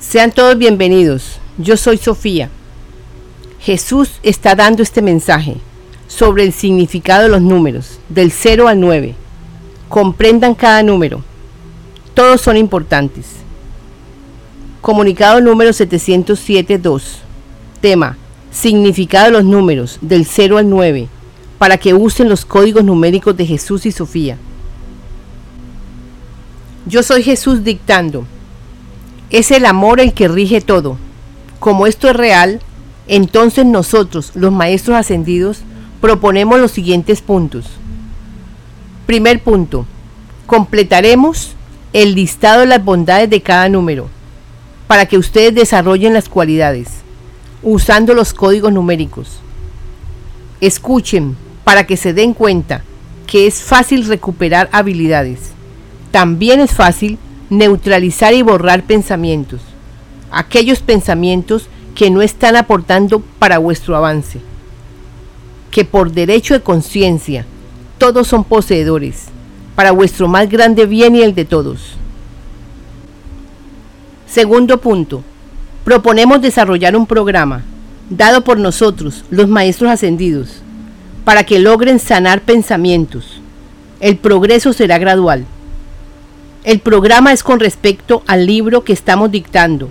Sean todos bienvenidos. Yo soy Sofía. Jesús está dando este mensaje sobre el significado de los números, del 0 al 9. Comprendan cada número. Todos son importantes. Comunicado número 707.2. Tema. Significado de los números, del 0 al 9, para que usen los códigos numéricos de Jesús y Sofía. Yo soy Jesús dictando. Es el amor el que rige todo. Como esto es real, entonces nosotros, los maestros ascendidos, proponemos los siguientes puntos. Primer punto. Completaremos el listado de las bondades de cada número para que ustedes desarrollen las cualidades usando los códigos numéricos. Escuchen para que se den cuenta que es fácil recuperar habilidades. También es fácil neutralizar y borrar pensamientos, aquellos pensamientos que no están aportando para vuestro avance, que por derecho de conciencia todos son poseedores, para vuestro más grande bien y el de todos. Segundo punto, proponemos desarrollar un programa dado por nosotros, los maestros ascendidos, para que logren sanar pensamientos. El progreso será gradual. El programa es con respecto al libro que estamos dictando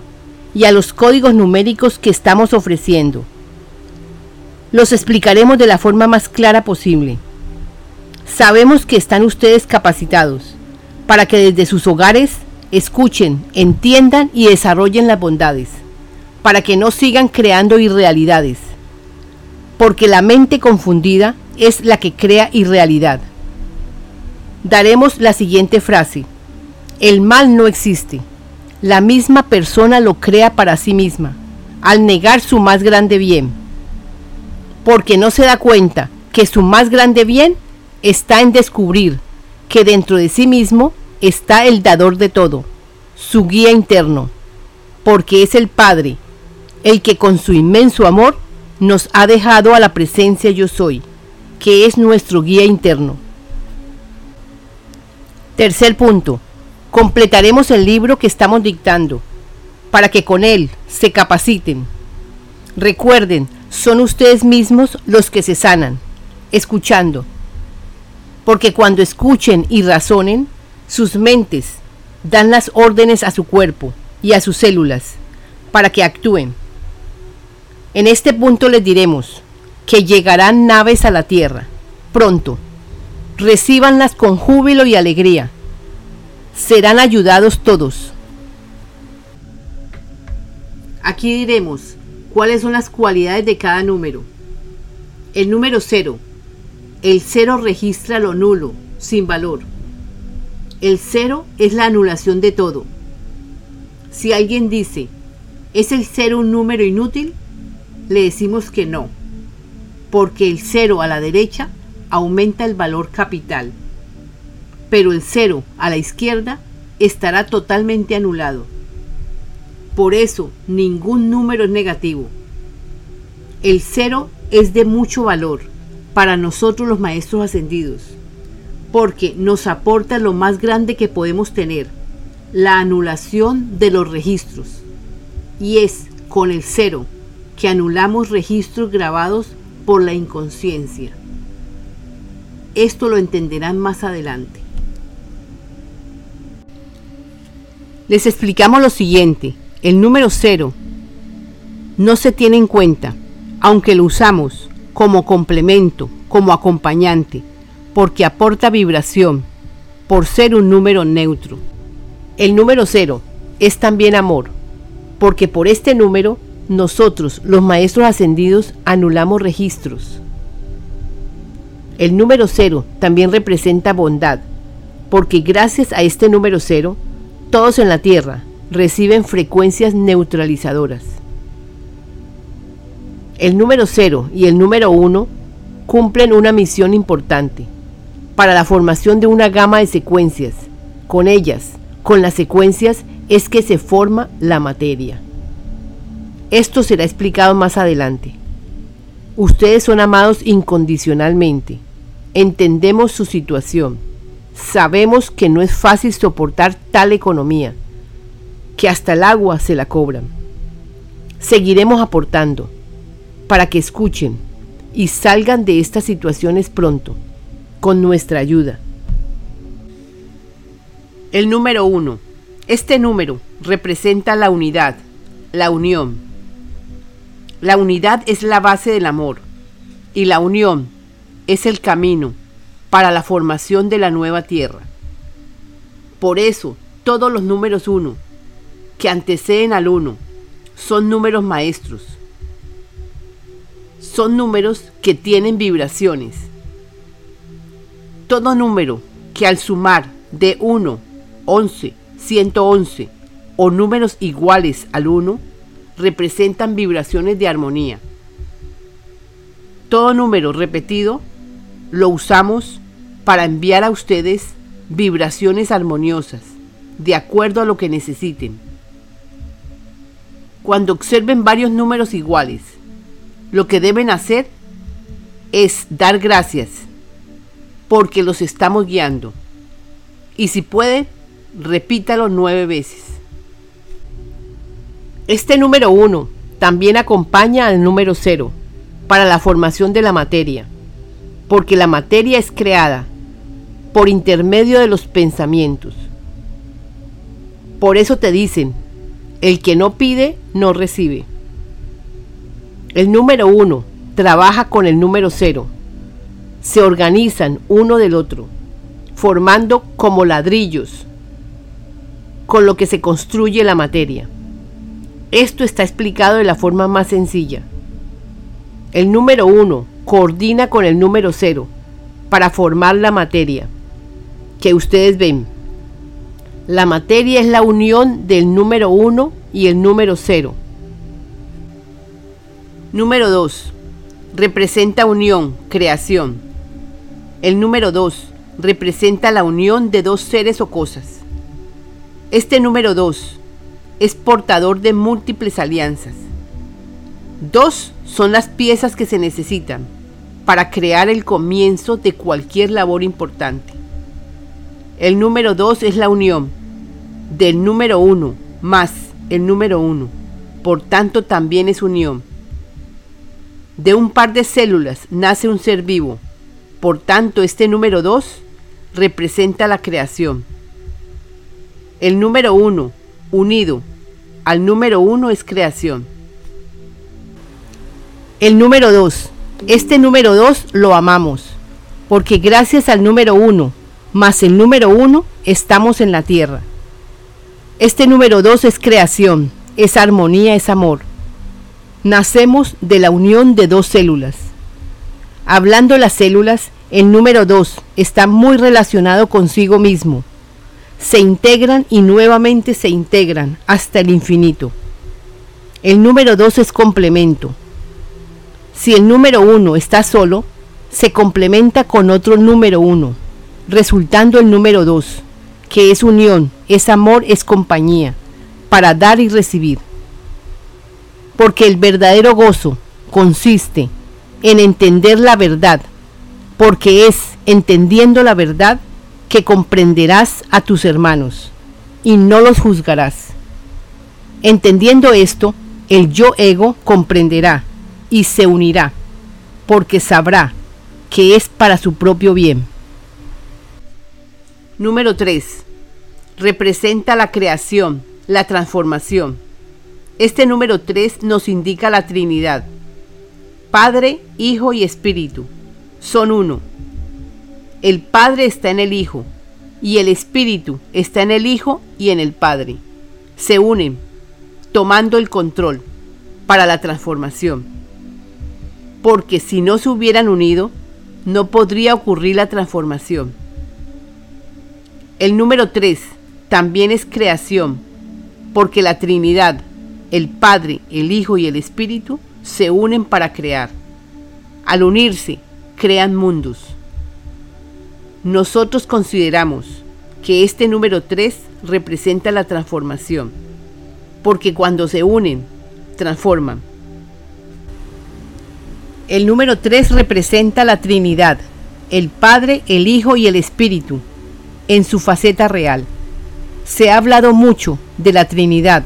y a los códigos numéricos que estamos ofreciendo. Los explicaremos de la forma más clara posible. Sabemos que están ustedes capacitados para que desde sus hogares escuchen, entiendan y desarrollen las bondades, para que no sigan creando irrealidades, porque la mente confundida es la que crea irrealidad. Daremos la siguiente frase. El mal no existe. La misma persona lo crea para sí misma, al negar su más grande bien. Porque no se da cuenta que su más grande bien está en descubrir que dentro de sí mismo está el dador de todo, su guía interno, porque es el Padre, el que con su inmenso amor nos ha dejado a la presencia yo soy, que es nuestro guía interno. Tercer punto, completaremos el libro que estamos dictando, para que con él se capaciten. Recuerden, son ustedes mismos los que se sanan, escuchando. Porque cuando escuchen y razonen, sus mentes dan las órdenes a su cuerpo y a sus células para que actúen. En este punto les diremos que llegarán naves a la Tierra, pronto. Recíbanlas con júbilo y alegría serán ayudados todos. Aquí diremos cuáles son las cualidades de cada número. El número 0. El 0 registra lo nulo, sin valor. El 0 es la anulación de todo. Si alguien dice, ¿es el 0 un número inútil? Le decimos que no, porque el 0 a la derecha aumenta el valor capital pero el cero a la izquierda estará totalmente anulado. Por eso ningún número es negativo. El cero es de mucho valor para nosotros los maestros ascendidos, porque nos aporta lo más grande que podemos tener, la anulación de los registros. Y es con el cero que anulamos registros grabados por la inconsciencia. Esto lo entenderán más adelante. Les explicamos lo siguiente. El número 0 no se tiene en cuenta, aunque lo usamos como complemento, como acompañante, porque aporta vibración, por ser un número neutro. El número 0 es también amor, porque por este número nosotros, los maestros ascendidos, anulamos registros. El número 0 también representa bondad, porque gracias a este número 0 todos en la Tierra reciben frecuencias neutralizadoras. El número 0 y el número 1 cumplen una misión importante para la formación de una gama de secuencias. Con ellas, con las secuencias, es que se forma la materia. Esto será explicado más adelante. Ustedes son amados incondicionalmente. Entendemos su situación Sabemos que no es fácil soportar tal economía, que hasta el agua se la cobran. Seguiremos aportando para que escuchen y salgan de estas situaciones pronto, con nuestra ayuda. El número uno. Este número representa la unidad, la unión. La unidad es la base del amor y la unión es el camino para la formación de la nueva tierra. Por eso, todos los números uno que anteceden al uno son números maestros. Son números que tienen vibraciones. Todo número que al sumar de 1, 11, 111 o números iguales al 1 representan vibraciones de armonía. Todo número repetido lo usamos para enviar a ustedes vibraciones armoniosas, de acuerdo a lo que necesiten. Cuando observen varios números iguales, lo que deben hacer es dar gracias, porque los estamos guiando. Y si pueden, repítalo nueve veces. Este número 1 también acompaña al número 0 para la formación de la materia, porque la materia es creada por intermedio de los pensamientos. Por eso te dicen, el que no pide, no recibe. El número 1 trabaja con el número 0. Se organizan uno del otro, formando como ladrillos, con lo que se construye la materia. Esto está explicado de la forma más sencilla. El número 1 coordina con el número 0 para formar la materia que ustedes ven. La materia es la unión del número 1 y el número 0. Número 2. Representa unión, creación. El número 2 representa la unión de dos seres o cosas. Este número 2 es portador de múltiples alianzas. Dos son las piezas que se necesitan para crear el comienzo de cualquier labor importante. El número dos es la unión del número uno más el número uno. Por tanto, también es unión. De un par de células nace un ser vivo. Por tanto, este número dos representa la creación. El número uno unido al número uno es creación. El número dos. Este número dos lo amamos, porque gracias al número uno más el número uno estamos en la tierra. Este número dos es creación, es armonía, es amor. Nacemos de la unión de dos células. Hablando las células, el número dos está muy relacionado consigo mismo se integran y nuevamente se integran hasta el infinito. El número 2 es complemento. Si el número 1 está solo, se complementa con otro número 1, resultando el número 2, que es unión, es amor, es compañía, para dar y recibir. Porque el verdadero gozo consiste en entender la verdad, porque es entendiendo la verdad que comprenderás a tus hermanos y no los juzgarás. Entendiendo esto, el yo ego comprenderá y se unirá, porque sabrá que es para su propio bien. Número 3. Representa la creación, la transformación. Este número 3 nos indica la Trinidad. Padre, Hijo y Espíritu son uno el Padre está en el Hijo y el Espíritu está en el Hijo y en el Padre. Se unen, tomando el control para la transformación. Porque si no se hubieran unido, no podría ocurrir la transformación. El número 3 también es creación, porque la Trinidad, el Padre, el Hijo y el Espíritu se unen para crear. Al unirse, crean mundos. Nosotros consideramos que este número 3 representa la transformación, porque cuando se unen, transforman. El número 3 representa la Trinidad, el Padre, el Hijo y el Espíritu, en su faceta real. Se ha hablado mucho de la Trinidad,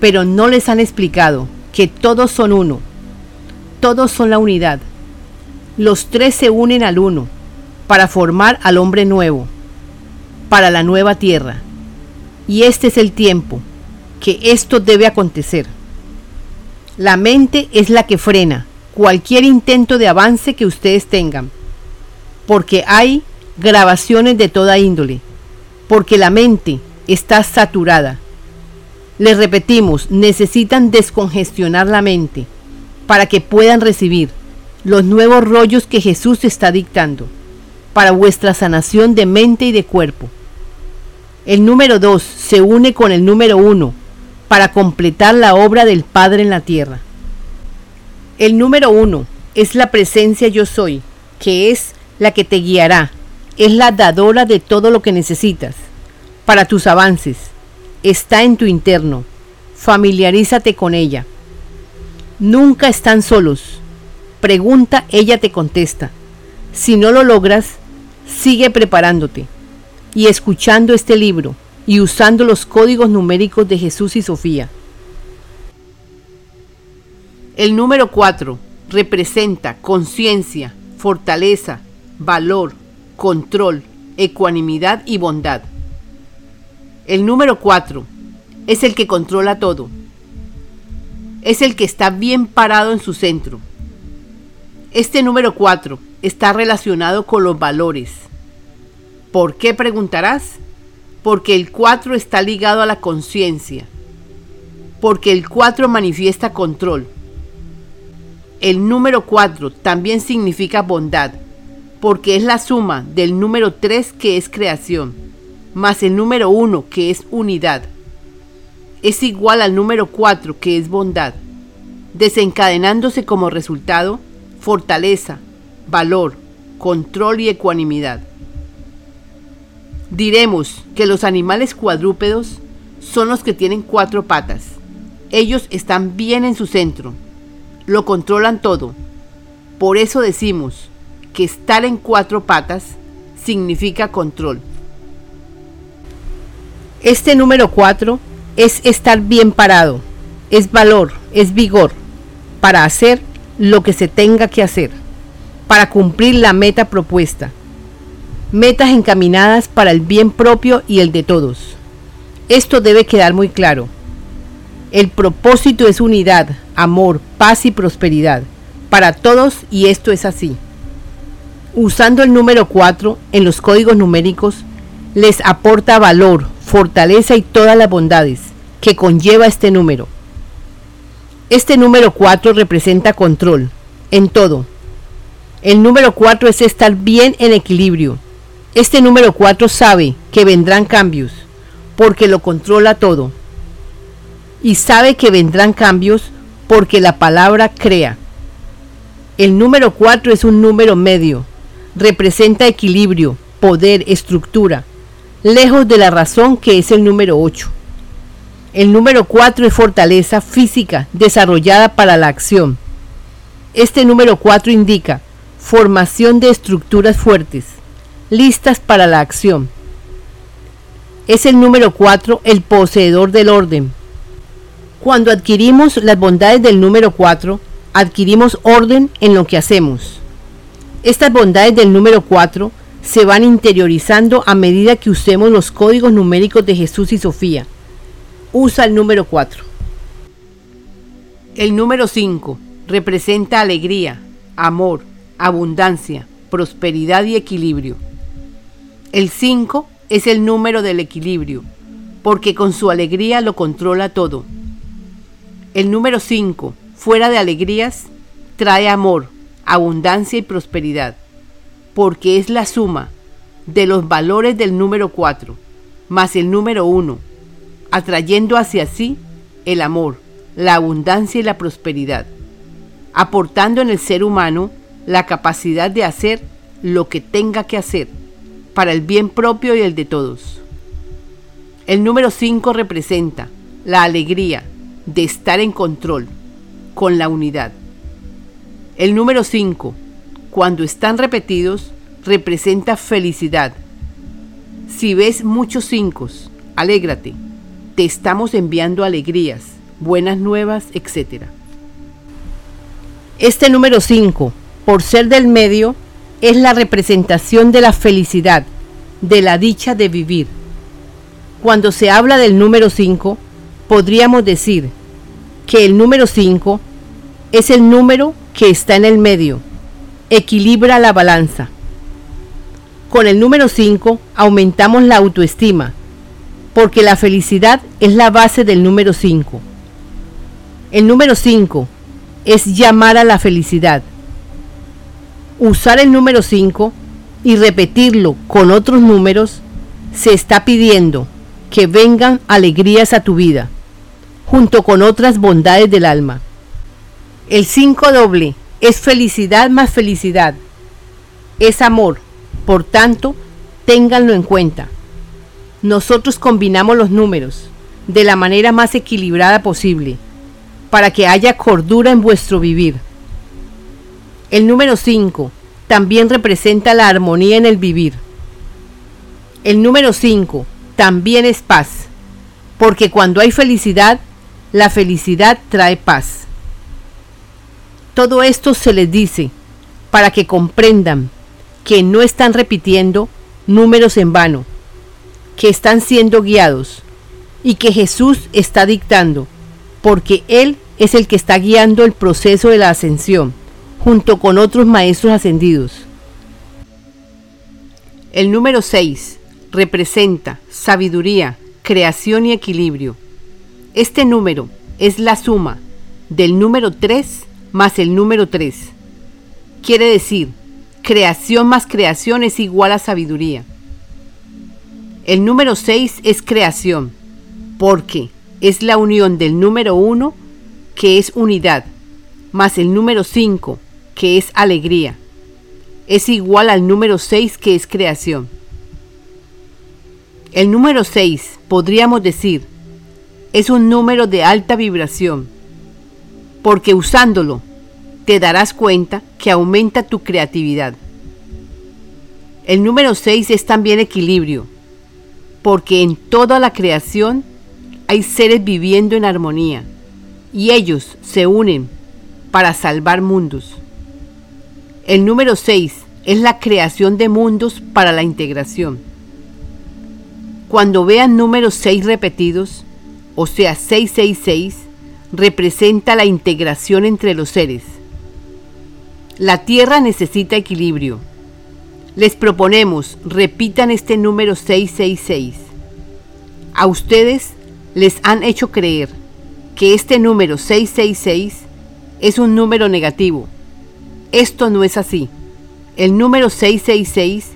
pero no les han explicado que todos son uno. Todos son la unidad. Los tres se unen al uno para formar al hombre nuevo, para la nueva tierra. Y este es el tiempo que esto debe acontecer. La mente es la que frena cualquier intento de avance que ustedes tengan, porque hay grabaciones de toda índole, porque la mente está saturada. Les repetimos, necesitan descongestionar la mente para que puedan recibir los nuevos rollos que Jesús está dictando para vuestra sanación de mente y de cuerpo. El número 2 se une con el número 1 para completar la obra del Padre en la tierra. El número 1 es la presencia yo soy, que es la que te guiará, es la dadora de todo lo que necesitas para tus avances. Está en tu interno. Familiarízate con ella. Nunca están solos. Pregunta, ella te contesta. Si no lo logras, sigue preparándote y escuchando este libro y usando los códigos numéricos de Jesús y Sofía. El número 4 representa conciencia, fortaleza, valor, control, ecuanimidad y bondad. El número 4 es el que controla todo. Es el que está bien parado en su centro. Este número 4 está relacionado con los valores. ¿Por qué preguntarás? Porque el 4 está ligado a la conciencia. Porque el 4 manifiesta control. El número 4 también significa bondad, porque es la suma del número 3 que es creación más el número 1 que es unidad, es igual al número 4 que es bondad, desencadenándose como resultado fortaleza, valor, control y ecuanimidad. Diremos que los animales cuadrúpedos son los que tienen cuatro patas. Ellos están bien en su centro, lo controlan todo. Por eso decimos que estar en cuatro patas significa control. Este número 4 es estar bien parado, es valor, es vigor para hacer lo que se tenga que hacer, para cumplir la meta propuesta. Metas encaminadas para el bien propio y el de todos. Esto debe quedar muy claro. El propósito es unidad, amor, paz y prosperidad para todos y esto es así. Usando el número 4 en los códigos numéricos les aporta valor, fortaleza y todas las bondades que conlleva este número. Este número 4 representa control en todo. El número 4 es estar bien en equilibrio. Este número 4 sabe que vendrán cambios porque lo controla todo. Y sabe que vendrán cambios porque la palabra crea. El número 4 es un número medio. Representa equilibrio, poder, estructura lejos de la razón que es el número 8. El número 4 es fortaleza física desarrollada para la acción. Este número 4 indica formación de estructuras fuertes, listas para la acción. Es el número 4 el poseedor del orden. Cuando adquirimos las bondades del número 4, adquirimos orden en lo que hacemos. Estas bondades del número 4 se van interiorizando a medida que usemos los códigos numéricos de Jesús y Sofía. Usa el número 4. El número 5 representa alegría, amor, abundancia, prosperidad y equilibrio. El 5 es el número del equilibrio, porque con su alegría lo controla todo. El número 5, fuera de alegrías, trae amor, abundancia y prosperidad porque es la suma de los valores del número 4 más el número 1, atrayendo hacia sí el amor, la abundancia y la prosperidad, aportando en el ser humano la capacidad de hacer lo que tenga que hacer para el bien propio y el de todos. El número 5 representa la alegría de estar en control con la unidad. El número 5 cuando están repetidos, representa felicidad. Si ves muchos cinco, alégrate, te estamos enviando alegrías, buenas nuevas, etc. Este número 5, por ser del medio, es la representación de la felicidad, de la dicha de vivir. Cuando se habla del número 5, podríamos decir que el número 5 es el número que está en el medio, equilibra la balanza. Con el número 5 aumentamos la autoestima, porque la felicidad es la base del número 5. El número 5 es llamar a la felicidad. Usar el número 5 y repetirlo con otros números, se está pidiendo que vengan alegrías a tu vida, junto con otras bondades del alma. El 5 doble es felicidad más felicidad. Es amor. Por tanto, ténganlo en cuenta. Nosotros combinamos los números de la manera más equilibrada posible para que haya cordura en vuestro vivir. El número 5 también representa la armonía en el vivir. El número 5 también es paz, porque cuando hay felicidad, la felicidad trae paz. Todo esto se les dice para que comprendan que no están repitiendo números en vano, que están siendo guiados y que Jesús está dictando, porque Él es el que está guiando el proceso de la ascensión junto con otros maestros ascendidos. El número 6 representa sabiduría, creación y equilibrio. Este número es la suma del número 3 más el número 3. Quiere decir, creación más creación es igual a sabiduría. El número 6 es creación, porque es la unión del número 1, que es unidad, más el número 5, que es alegría, es igual al número 6 que es creación. El número 6, podríamos decir, es un número de alta vibración, porque usándolo te darás cuenta que aumenta tu creatividad. El número 6 es también equilibrio, porque en toda la creación hay seres viviendo en armonía y ellos se unen para salvar mundos. El número 6 es la creación de mundos para la integración. Cuando vean números 6 repetidos, o sea 666, representa la integración entre los seres. La Tierra necesita equilibrio. Les proponemos, repitan este número 666. A ustedes les han hecho creer que este número 666 es un número negativo esto no es así. El número 666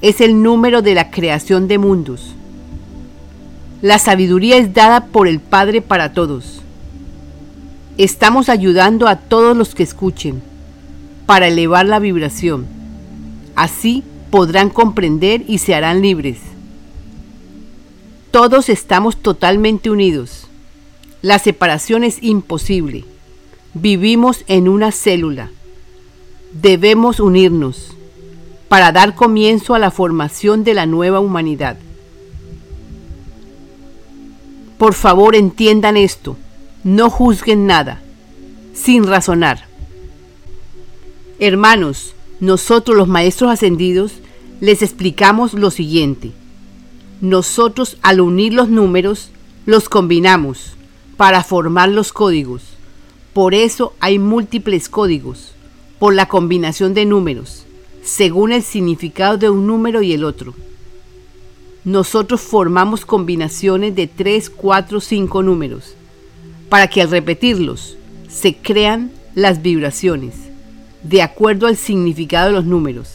es el número de la creación de mundos. La sabiduría es dada por el Padre para todos. Estamos ayudando a todos los que escuchen para elevar la vibración. Así podrán comprender y se harán libres. Todos estamos totalmente unidos. La separación es imposible. Vivimos en una célula debemos unirnos para dar comienzo a la formación de la nueva humanidad. Por favor entiendan esto, no juzguen nada, sin razonar. Hermanos, nosotros los maestros ascendidos les explicamos lo siguiente. Nosotros al unir los números, los combinamos para formar los códigos. Por eso hay múltiples códigos por la combinación de números, según el significado de un número y el otro. Nosotros formamos combinaciones de 3, 4, 5 números, para que al repetirlos se crean las vibraciones, de acuerdo al significado de los números.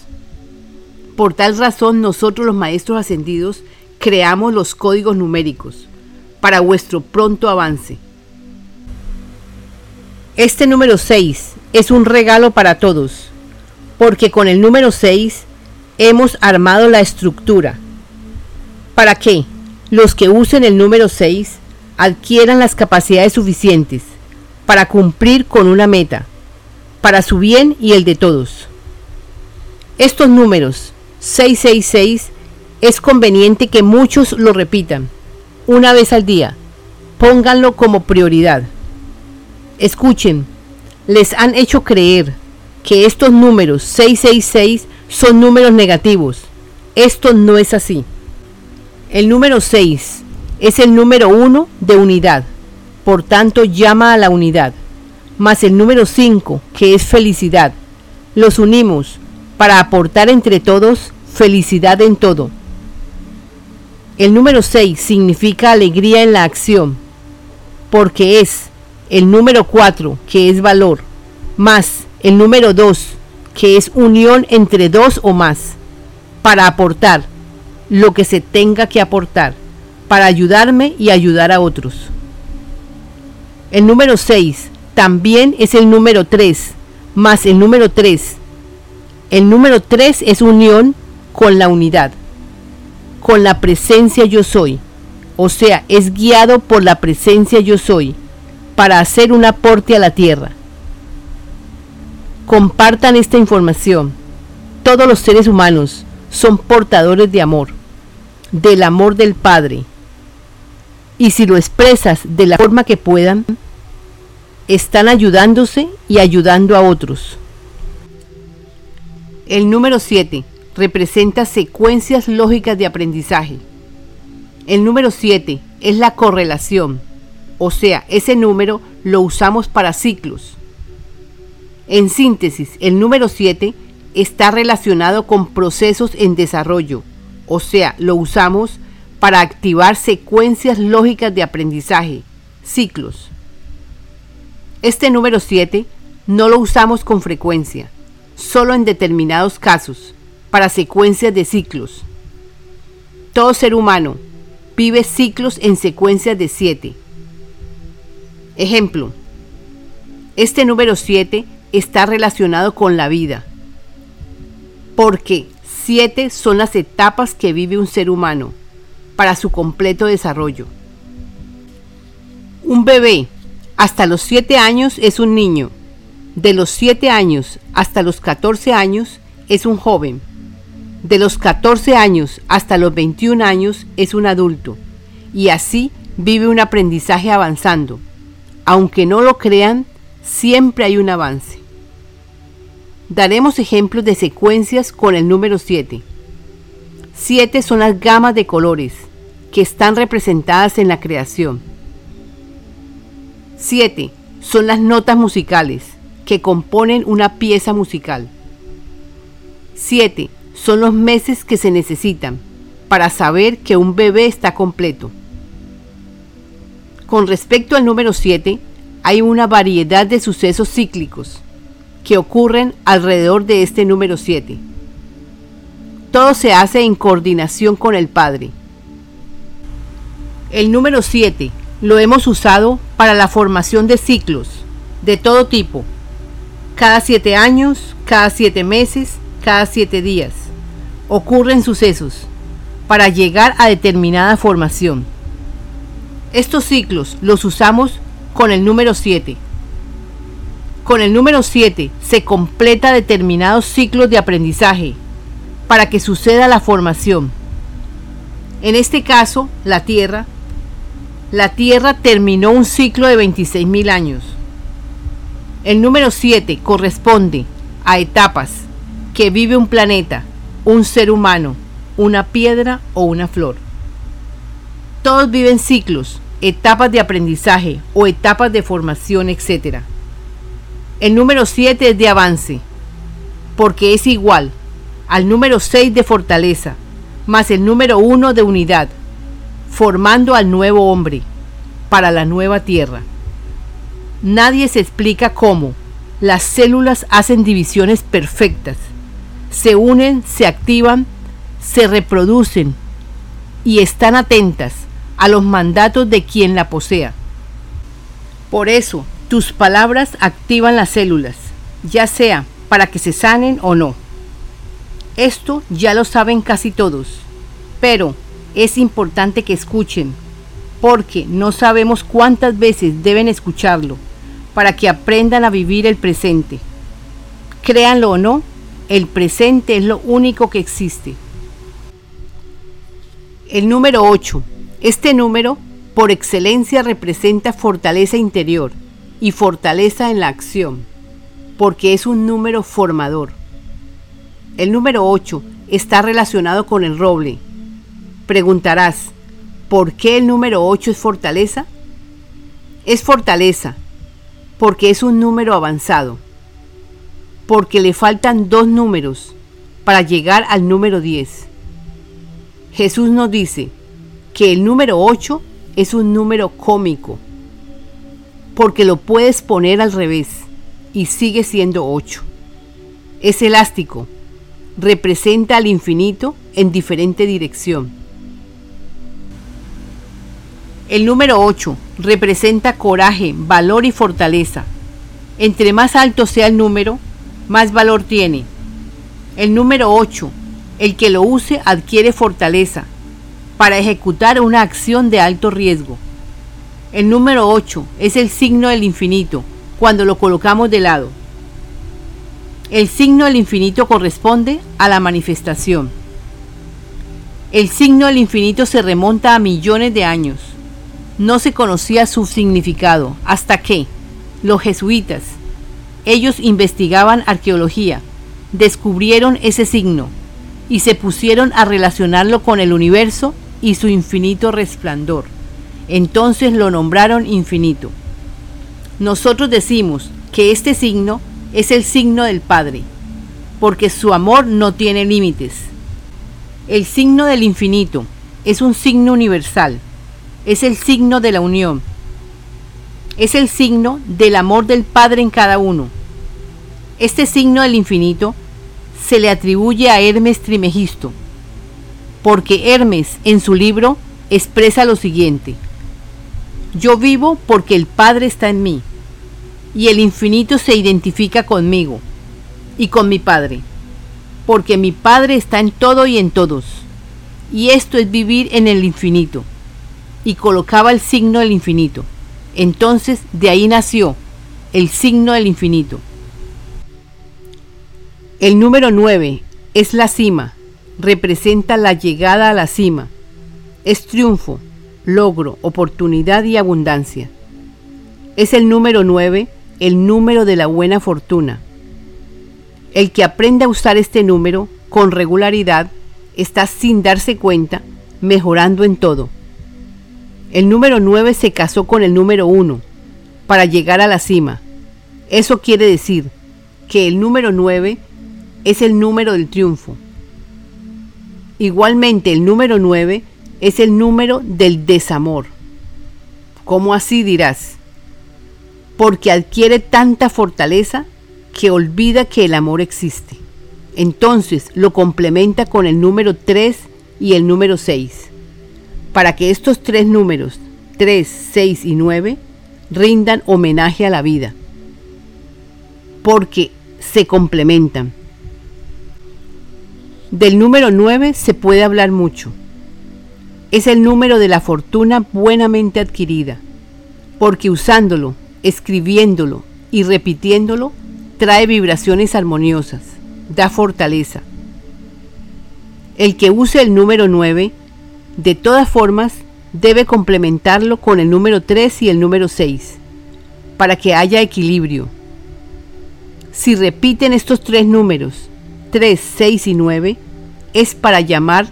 Por tal razón nosotros los maestros ascendidos creamos los códigos numéricos para vuestro pronto avance. Este número 6 es un regalo para todos, porque con el número 6 hemos armado la estructura. ¿Para que Los que usen el número 6 adquieran las capacidades suficientes para cumplir con una meta, para su bien y el de todos. Estos números 666 es conveniente que muchos lo repitan, una vez al día. Pónganlo como prioridad. Escuchen, les han hecho creer que estos números 666 son números negativos. Esto no es así. El número 6 es el número 1 de unidad, por tanto llama a la unidad, más el número 5, que es felicidad. Los unimos para aportar entre todos felicidad en todo. El número 6 significa alegría en la acción, porque es el número 4, que es valor, más el número 2, que es unión entre dos o más, para aportar lo que se tenga que aportar, para ayudarme y ayudar a otros. El número 6 también es el número 3, más el número 3. El número 3 es unión con la unidad, con la presencia yo soy. O sea, es guiado por la presencia yo soy para hacer un aporte a la tierra. Compartan esta información. Todos los seres humanos son portadores de amor, del amor del Padre. Y si lo expresas de la forma que puedan, están ayudándose y ayudando a otros. El número 7 representa secuencias lógicas de aprendizaje. El número 7 es la correlación, o sea, ese número lo usamos para ciclos. En síntesis, el número 7 está relacionado con procesos en desarrollo, o sea, lo usamos para activar secuencias lógicas de aprendizaje, ciclos. Este número 7 no lo usamos con frecuencia, solo en determinados casos, para secuencias de ciclos. Todo ser humano vive ciclos en secuencias de 7. Ejemplo, este número 7 está relacionado con la vida, porque 7 son las etapas que vive un ser humano para su completo desarrollo. Un bebé hasta los 7 años es un niño. De los 7 años hasta los 14 años es un joven. De los 14 años hasta los 21 años es un adulto. Y así vive un aprendizaje avanzando. Aunque no lo crean, siempre hay un avance. Daremos ejemplos de secuencias con el número 7. 7 son las gamas de colores que están representadas en la creación. 7. Son las notas musicales que componen una pieza musical. 7. Son los meses que se necesitan para saber que un bebé está completo. Con respecto al número 7, hay una variedad de sucesos cíclicos que ocurren alrededor de este número 7. Todo se hace en coordinación con el Padre. El número 7 lo hemos usado para la formación de ciclos de todo tipo, cada siete años, cada siete meses, cada siete días. Ocurren sucesos para llegar a determinada formación. Estos ciclos los usamos con el número 7. Con el número 7 se completa determinados ciclos de aprendizaje para que suceda la formación. En este caso, la Tierra la Tierra terminó un ciclo de 26.000 años. El número 7 corresponde a etapas que vive un planeta, un ser humano, una piedra o una flor. Todos viven ciclos, etapas de aprendizaje o etapas de formación, etc. El número 7 es de avance, porque es igual al número 6 de fortaleza, más el número 1 de unidad, formando al nuevo hombre para la nueva tierra. Nadie se explica cómo las células hacen divisiones perfectas, se unen, se activan, se reproducen y están atentas a los mandatos de quien la posea. Por eso, tus palabras activan las células, ya sea para que se sanen o no. Esto ya lo saben casi todos, pero es importante que escuchen, porque no sabemos cuántas veces deben escucharlo para que aprendan a vivir el presente. Créanlo o no, el presente es lo único que existe. El número 8 Este número, por excelencia, representa fortaleza interior y fortaleza en la acción, porque es un número formador. El número 8 está relacionado con el roble. Preguntarás, ¿por qué el número 8 es fortaleza? Es fortaleza porque es un número avanzado, porque le faltan dos números para llegar al número 10. Jesús nos dice que el número 8 es un número cómico, porque lo puedes poner al revés y sigue siendo 8. Es elástico, representa al infinito en diferente dirección. El número 8 representa coraje, valor y fortaleza. Entre más alto sea el número, más valor tiene. El número 8, el que lo use adquiere fortaleza para ejecutar una acción de alto riesgo. El número 8 es el signo del infinito cuando lo colocamos de lado. El signo del infinito corresponde a la manifestación. El signo del infinito se remonta a millones de años. No se conocía su significado hasta que los jesuitas, ellos investigaban arqueología, descubrieron ese signo y se pusieron a relacionarlo con el universo y su infinito resplandor. Entonces lo nombraron infinito. Nosotros decimos que este signo es el signo del Padre, porque su amor no tiene límites. El signo del infinito es un signo universal es el signo de la unión. Es el signo del amor del Padre en cada uno. Este signo del infinito se le atribuye a Hermes Trimegisto, porque Hermes en su libro expresa lo siguiente. Yo vivo porque el Padre está en mí, y el infinito se identifica conmigo y con mi Padre, porque mi Padre está en todo y en todos, y esto es vivir en el infinito y colocaba el signo del infinito. Entonces de ahí nació el signo del infinito. El número 9 es la cima, representa la llegada a la cima. Es triunfo, logro, oportunidad y abundancia. Es el número 9, el número de la buena fortuna. El que aprende a usar este número con regularidad está sin darse cuenta mejorando en todo. El número 9 se casó con el número 1 para llegar a la cima. Eso quiere decir que el número 9 es el número del triunfo. Igualmente el número 9 es el número del desamor. ¿Cómo así dirás? Porque adquiere tanta fortaleza que olvida que el amor existe. Entonces lo complementa con el número 3 y el número 6 para que estos tres números, 3, 6 y 9, rindan homenaje a la vida, porque se complementan. Del número 9 se puede hablar mucho. Es el número de la fortuna buenamente adquirida, porque usándolo, escribiéndolo y repitiéndolo, trae vibraciones armoniosas, da fortaleza. El que use el número 9 de todas formas, debe complementarlo con el número 3 y el número 6, para que haya equilibrio. Si repiten estos tres números, 3, 6 y 9, es para llamar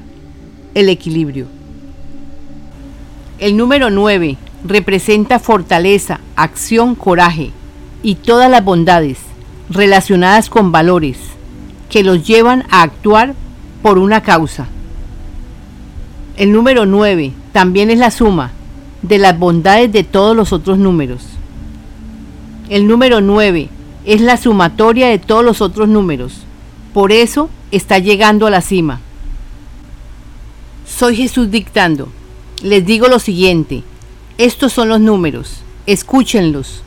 el equilibrio. El número 9 representa fortaleza, acción, coraje y todas las bondades relacionadas con valores que los llevan a actuar por una causa. El número 9 también es la suma de las bondades de todos los otros números. El número 9 es la sumatoria de todos los otros números. Por eso está llegando a la cima. Soy Jesús dictando. Les digo lo siguiente. Estos son los números. Escúchenlos.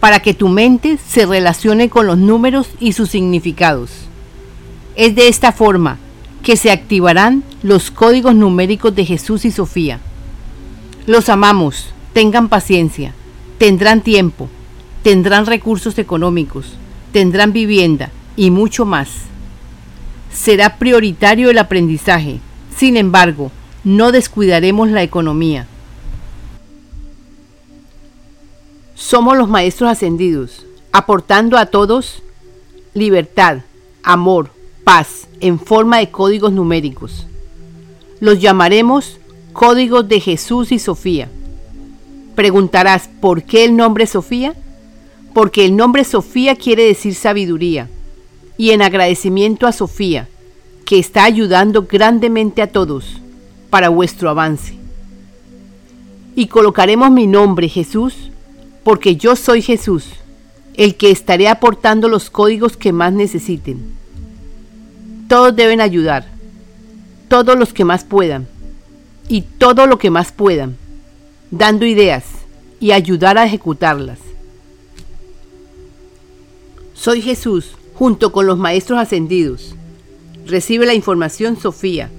Para que tu mente se relacione con los números y sus significados. Es de esta forma que se activarán los códigos numéricos de Jesús y Sofía. Los amamos, tengan paciencia, tendrán tiempo, tendrán recursos económicos, tendrán vivienda y mucho más. Será prioritario el aprendizaje. Sin embargo, No descuidaremos la economía. Somos los maestros ascendidos, aportando a todos libertad, amor, paz en forma de códigos numéricos. Los llamaremos códigos de Jesús y Sofía. Preguntarás, ¿por qué el nombre Sofía? Porque el nombre Sofía quiere decir sabiduría. Y en agradecimiento a Sofía, que está ayudando grandemente a todos para vuestro avance. Y colocaremos mi nombre, Jesús, porque yo soy Jesús, el que estaré aportando los códigos que más necesiten. Todos deben ayudar, todos los que más puedan, y todo lo que más puedan dando ideas y ayudar a ejecutarlas. Soy Jesús junto con los maestros ascendidos. Recibe la información Sofía